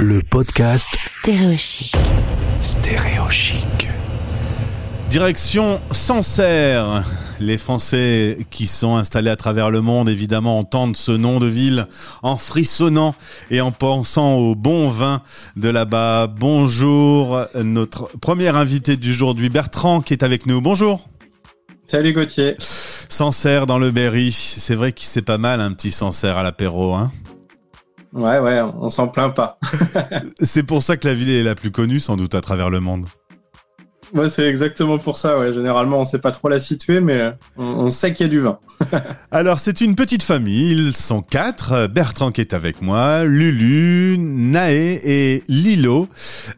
le podcast Stéréochic. Stéréochic. Direction Sancerre. Les Français qui sont installés à travers le monde, évidemment, entendent ce nom de ville en frissonnant et en pensant au bon vin de là-bas. Bonjour, notre premier invité du jour, du Bertrand, qui est avec nous. Bonjour. Salut Gauthier. Sancerre dans le Berry. C'est vrai qu'il c'est pas mal un petit Sancerre à l'apéro, hein Ouais, ouais, on s'en plaint pas. C'est pour ça que la ville est la plus connue, sans doute, à travers le monde. Moi, c'est exactement pour ça. Ouais. Généralement, on sait pas trop la situer, mais on, sait qu'il y a du vin. Alors, c'est une petite famille. Ils sont quatre. Bertrand qui est avec moi, Lulu, Naé et Lilo.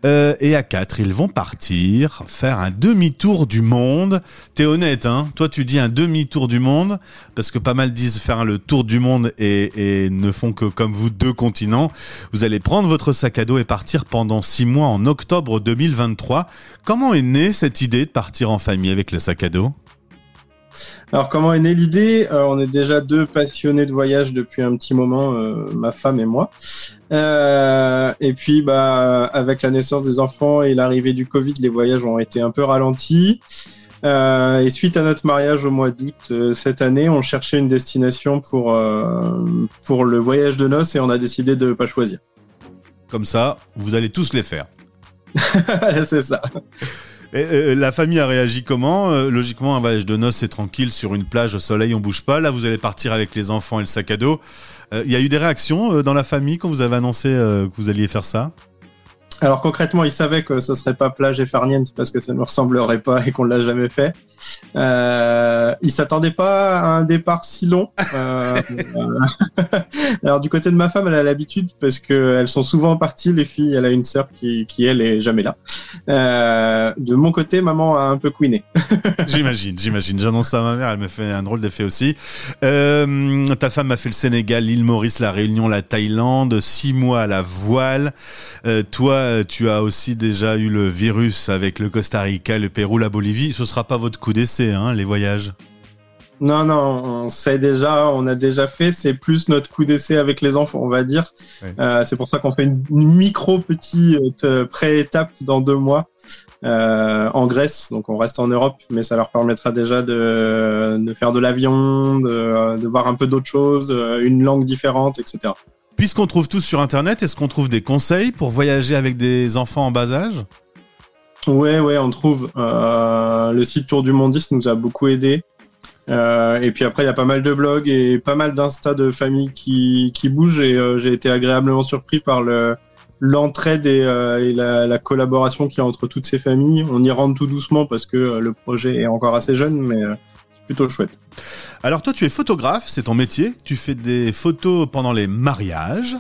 Euh, et à quatre, ils vont partir faire un demi-tour du monde. T'es honnête, hein Toi, tu dis un demi-tour du monde parce que pas mal disent faire le tour du monde et, et ne font que comme vous deux continents. Vous allez prendre votre sac à dos et partir pendant six mois en octobre 2023. Comment est née cette idée de partir en famille avec le sac à dos? Alors, comment est née l'idée? Euh, On est déjà deux passionnés de voyage depuis un petit moment, euh, ma femme et moi. Euh, et puis, bah, avec la naissance des enfants et l'arrivée du Covid, les voyages ont été un peu ralentis. Et suite à notre mariage au mois d'août cette année, on cherchait une destination pour, pour le voyage de noces et on a décidé de pas choisir. Comme ça, vous allez tous les faire. c'est ça. Et, euh, la famille a réagi comment Euh, Logiquement, un voyage de noces, c'est tranquille sur une plage au soleil, on bouge pas. Là, vous allez partir avec les enfants et le sac à dos. Euh, Il y a eu des réactions euh, dans la famille quand vous avez annoncé euh, que vous alliez faire ça? Alors concrètement, ils savaient que ce serait pas plage et farniente parce que ça ne ressemblerait pas et qu'on l'a jamais fait. Euh, ils s'attendaient pas à un départ si long. Euh, alors du côté de ma femme, elle a l'habitude parce que elles sont souvent parties les filles. Elle a une sœur qui, qui elle est jamais là. Euh, de mon côté, maman a un peu couiné. J'imagine, j'imagine. J'annonce ça à ma mère, elle me fait un drôle d'effet aussi. Euh, ta femme a fait le Sénégal, l'île Maurice, la Réunion, la Thaïlande, six mois à la voile. Euh, toi, tu as aussi déjà eu le virus avec le Costa Rica, le Pérou, la Bolivie. Ce sera pas votre coup d'essai, hein, les voyages. Non, non, on sait déjà, on a déjà fait. C'est plus notre coup d'essai avec les enfants, on va dire. Euh, c'est pour ça qu'on fait une micro petite euh, pré-étape dans deux mois euh, en Grèce. Donc on reste en Europe, mais ça leur permettra déjà de, de faire de l'avion, de, de voir un peu d'autres choses, une langue différente, etc. Puisqu'on trouve tout sur Internet, est-ce qu'on trouve des conseils pour voyager avec des enfants en bas âge? Ouais, ouais, on trouve. Euh, le site Tour du Mondiste nous a beaucoup aidé. Euh, et puis après, il y a pas mal de blogs et pas mal d'insta de familles qui, bougent. Et euh, j'ai été agréablement surpris par le l'entraide et, la, la collaboration qu'il y a entre toutes ces familles. On y rentre tout doucement parce que le projet est encore assez jeune, mais plutôt chouette. Alors toi, tu es photographe, c'est ton métier. Tu fais des photos pendant les mariages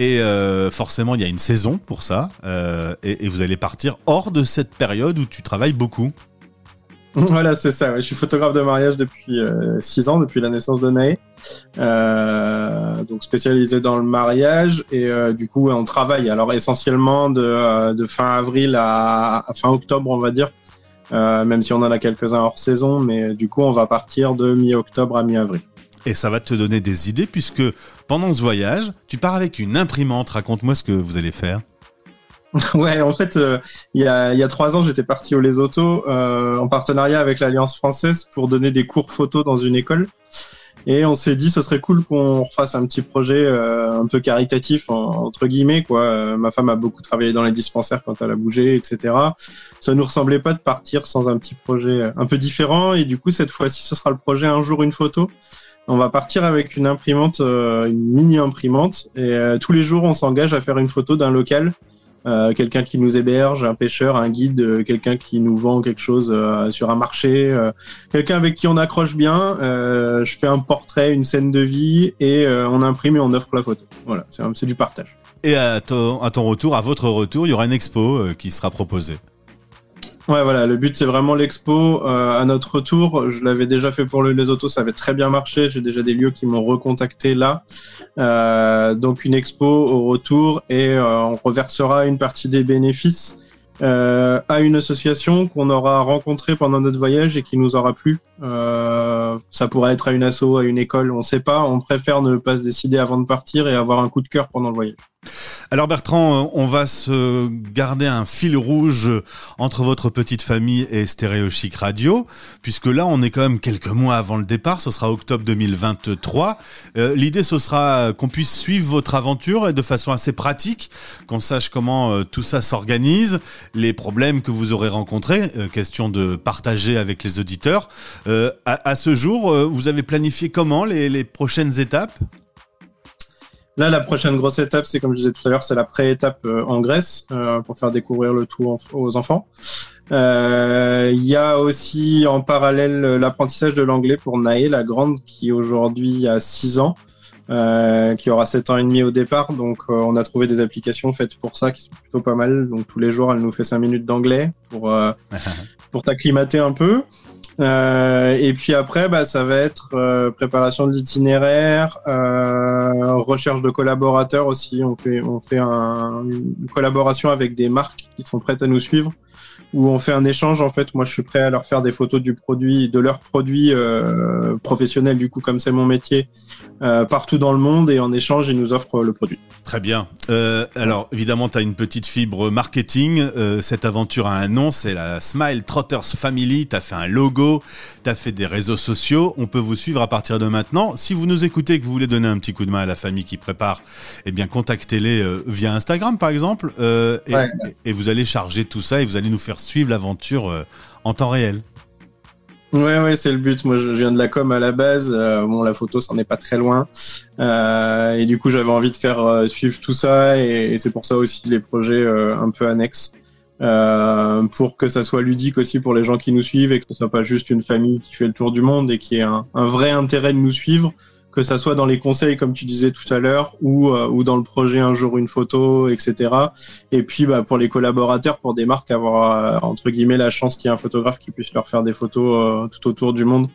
et euh, forcément, il y a une saison pour ça. Euh, et, et vous allez partir hors de cette période où tu travailles beaucoup. Voilà, c'est ça. ouais. Je suis photographe de mariage depuis 6 ans, depuis la naissance de Naé. Euh, donc spécialisé dans le mariage. Et euh, du coup, on travaille. Alors essentiellement de, euh, de fin avril à, à fin octobre, on va dire. Euh, même si on en a quelques-uns hors saison. Mais euh, du coup, on va partir de mi-octobre à mi-avril. Et ça va te donner des idées puisque pendant ce voyage, tu pars avec une imprimante. Raconte-moi ce que vous allez faire. Ouais, en fait, euh, il y, a, il y a trois ans, j'étais parti au Lesotho euh, en partenariat avec l'Alliance française pour donner des cours photo dans une école. Et on s'est dit, ce serait cool qu'on refasse un petit projet euh, un peu caritatif, en- entre guillemets. quoi. Euh, ma femme a beaucoup travaillé dans les dispensaires quand elle a bougé, etc. Ça nous ressemblait pas de partir sans un petit projet euh, un peu différent. Et du coup, cette fois-ci, ce sera le projet Un jour, une photo. On va partir avec une imprimante, une mini imprimante. Et tous les jours, on s'engage à faire une photo d'un local euh, quelqu'un qui nous héberge, un pêcheur, un guide, euh, quelqu'un qui nous vend quelque chose euh, sur un marché, euh, quelqu'un avec qui on accroche bien. euh, je fais un portrait, une scène de vie et euh, on imprime et on offre la photo. Voilà, c'est du partage. Et à ton, à ton retour, à votre retour, il y aura une expo qui sera proposée. Ouais, voilà, le but c'est vraiment l'expo. Euh, à notre retour, je l'avais déjà fait pour le Les Autos, ça avait très bien marché. J'ai déjà des lieux qui m'ont recontacté là. Euh, donc une expo au retour et euh, on reversera une partie des bénéfices à une association qu'on aura rencontrée pendant notre voyage et qui nous aura plu. Ça pourrait être à une asso, à une école, on sait pas. On préfère ne pas se décider avant de partir et avoir un coup de cœur pendant le voyage. Alors Bertrand, euh, on va se garder un fil rouge entre votre petite famille et Stéréo Chic Radio, puisque là on est quand même quelques mois avant le départ, ce sera octobre 2023. Euh, L'idée ce sera qu'on puisse suivre votre aventure de façon assez pratique, qu'on sache comment euh, tout ça s'organise, les problèmes que vous aurez rencontrés, question de partager avec les auditeurs. À, ce jour, vous avez planifié comment les prochaines étapes? Là, la prochaine grosse étape, c'est comme je disais tout à l'heure, c'est la pré-étape euh, en Grèce euh, pour faire découvrir le tout aux enfants. Euh, Il y a aussi en parallèle l'apprentissage de l'anglais pour Naé, la grande, qui aujourd'hui a 6 ans, euh, qui aura 7 ans et demi au départ. Donc, euh, on a trouvé des applications faites pour ça qui sont plutôt pas mal. Donc, tous les jours, elle nous fait 5 minutes d'anglais pour, euh, pour t'acclimater un peu. Euh, et puis après, bah, ça va être euh, préparation de l'itinéraire, euh, recherche de collaborateurs aussi. On fait, on fait un, une collaboration avec des marques qui sont prêtes à nous suivre, où on fait un échange. En fait, moi, je suis prêt à leur faire des photos du produit, de leurs produits euh, professionnels, du coup, comme c'est mon métier, euh, partout dans le monde. Et en échange, ils nous offrent le produit. Très bien. Euh, alors, évidemment, tu as une petite fibre marketing. Euh, cette aventure a un nom, c'est la Smile Trotters Family. Tu as fait un logo, tu as fait des réseaux sociaux. On peut vous suivre à partir de maintenant. Si vous nous écoutez et que vous voulez donner un petit coup de main à la famille qui prépare, eh bien, contactez-les via Instagram, par exemple. Et, Ouais. et, et vous allez charger tout ça et vous allez nous faire suivre l'aventure euh, en temps réel. Ouais, ouais, c'est le but. Moi, je viens de la com à la base. Euh, bon, la photo, c'en est pas très loin. Euh, et du coup, j'avais envie de faire suivre tout ça. Et, c'est pour ça aussi les projets un peu annexes. Pour que ça soit ludique aussi pour les gens qui nous suivent et que ce soit pas juste une famille qui fait le tour du monde et qui ait un vrai intérêt de nous suivre, que ça soit dans les conseils comme tu disais tout à l'heure ou, euh, ou dans le projet un jour une photo, etc. Et puis bah, pour les collaborateurs, pour des marques, avoir euh, entre guillemets la chance qu'il y ait un photographe qui puisse leur faire des photos euh, tout autour du monde.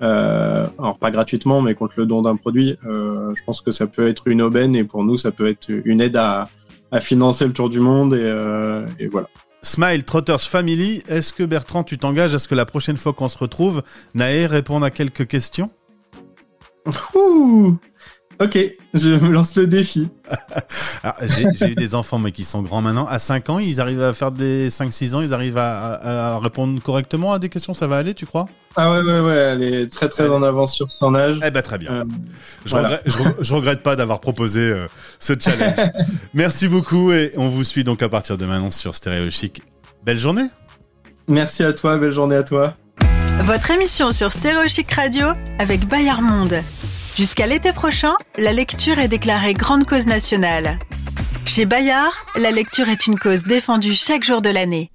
Alors pas gratuitement, mais contre le don d'un produit. Je pense que ça peut être une aubaine et pour nous, ça peut être une aide à, financer le tour du monde et, et voilà. Smile Trotters Family, est-ce que Bertrand, tu t'engages à ce que la prochaine fois qu'on se retrouve, Naé réponde à quelques questions? Ouh ok, je me lance le défi. Ah, J'ai eu des enfants, mais qui sont grands maintenant. À 5 ans, ils arrivent à faire des 5-6 ans, ils arrivent à, à- à répondre correctement à des questions. Ça va aller, tu crois? Ah ouais, ouais, ouais, elle est très très en avance sur son âge. Eh ben très bien. Euh, Je, voilà. regrette, je, re- je regrette pas d'avoir proposé euh, ce challenge. Merci beaucoup et on vous suit donc à partir de maintenant sur Stéréo Chic. Belle journée merci à toi, belle journée à toi. Votre émission sur Stéréo Chic Radio avec Bayard Monde. Jusqu'à l'été prochain, la lecture est déclarée grande cause nationale. Chez Bayard, la lecture est une cause défendue chaque jour de l'année.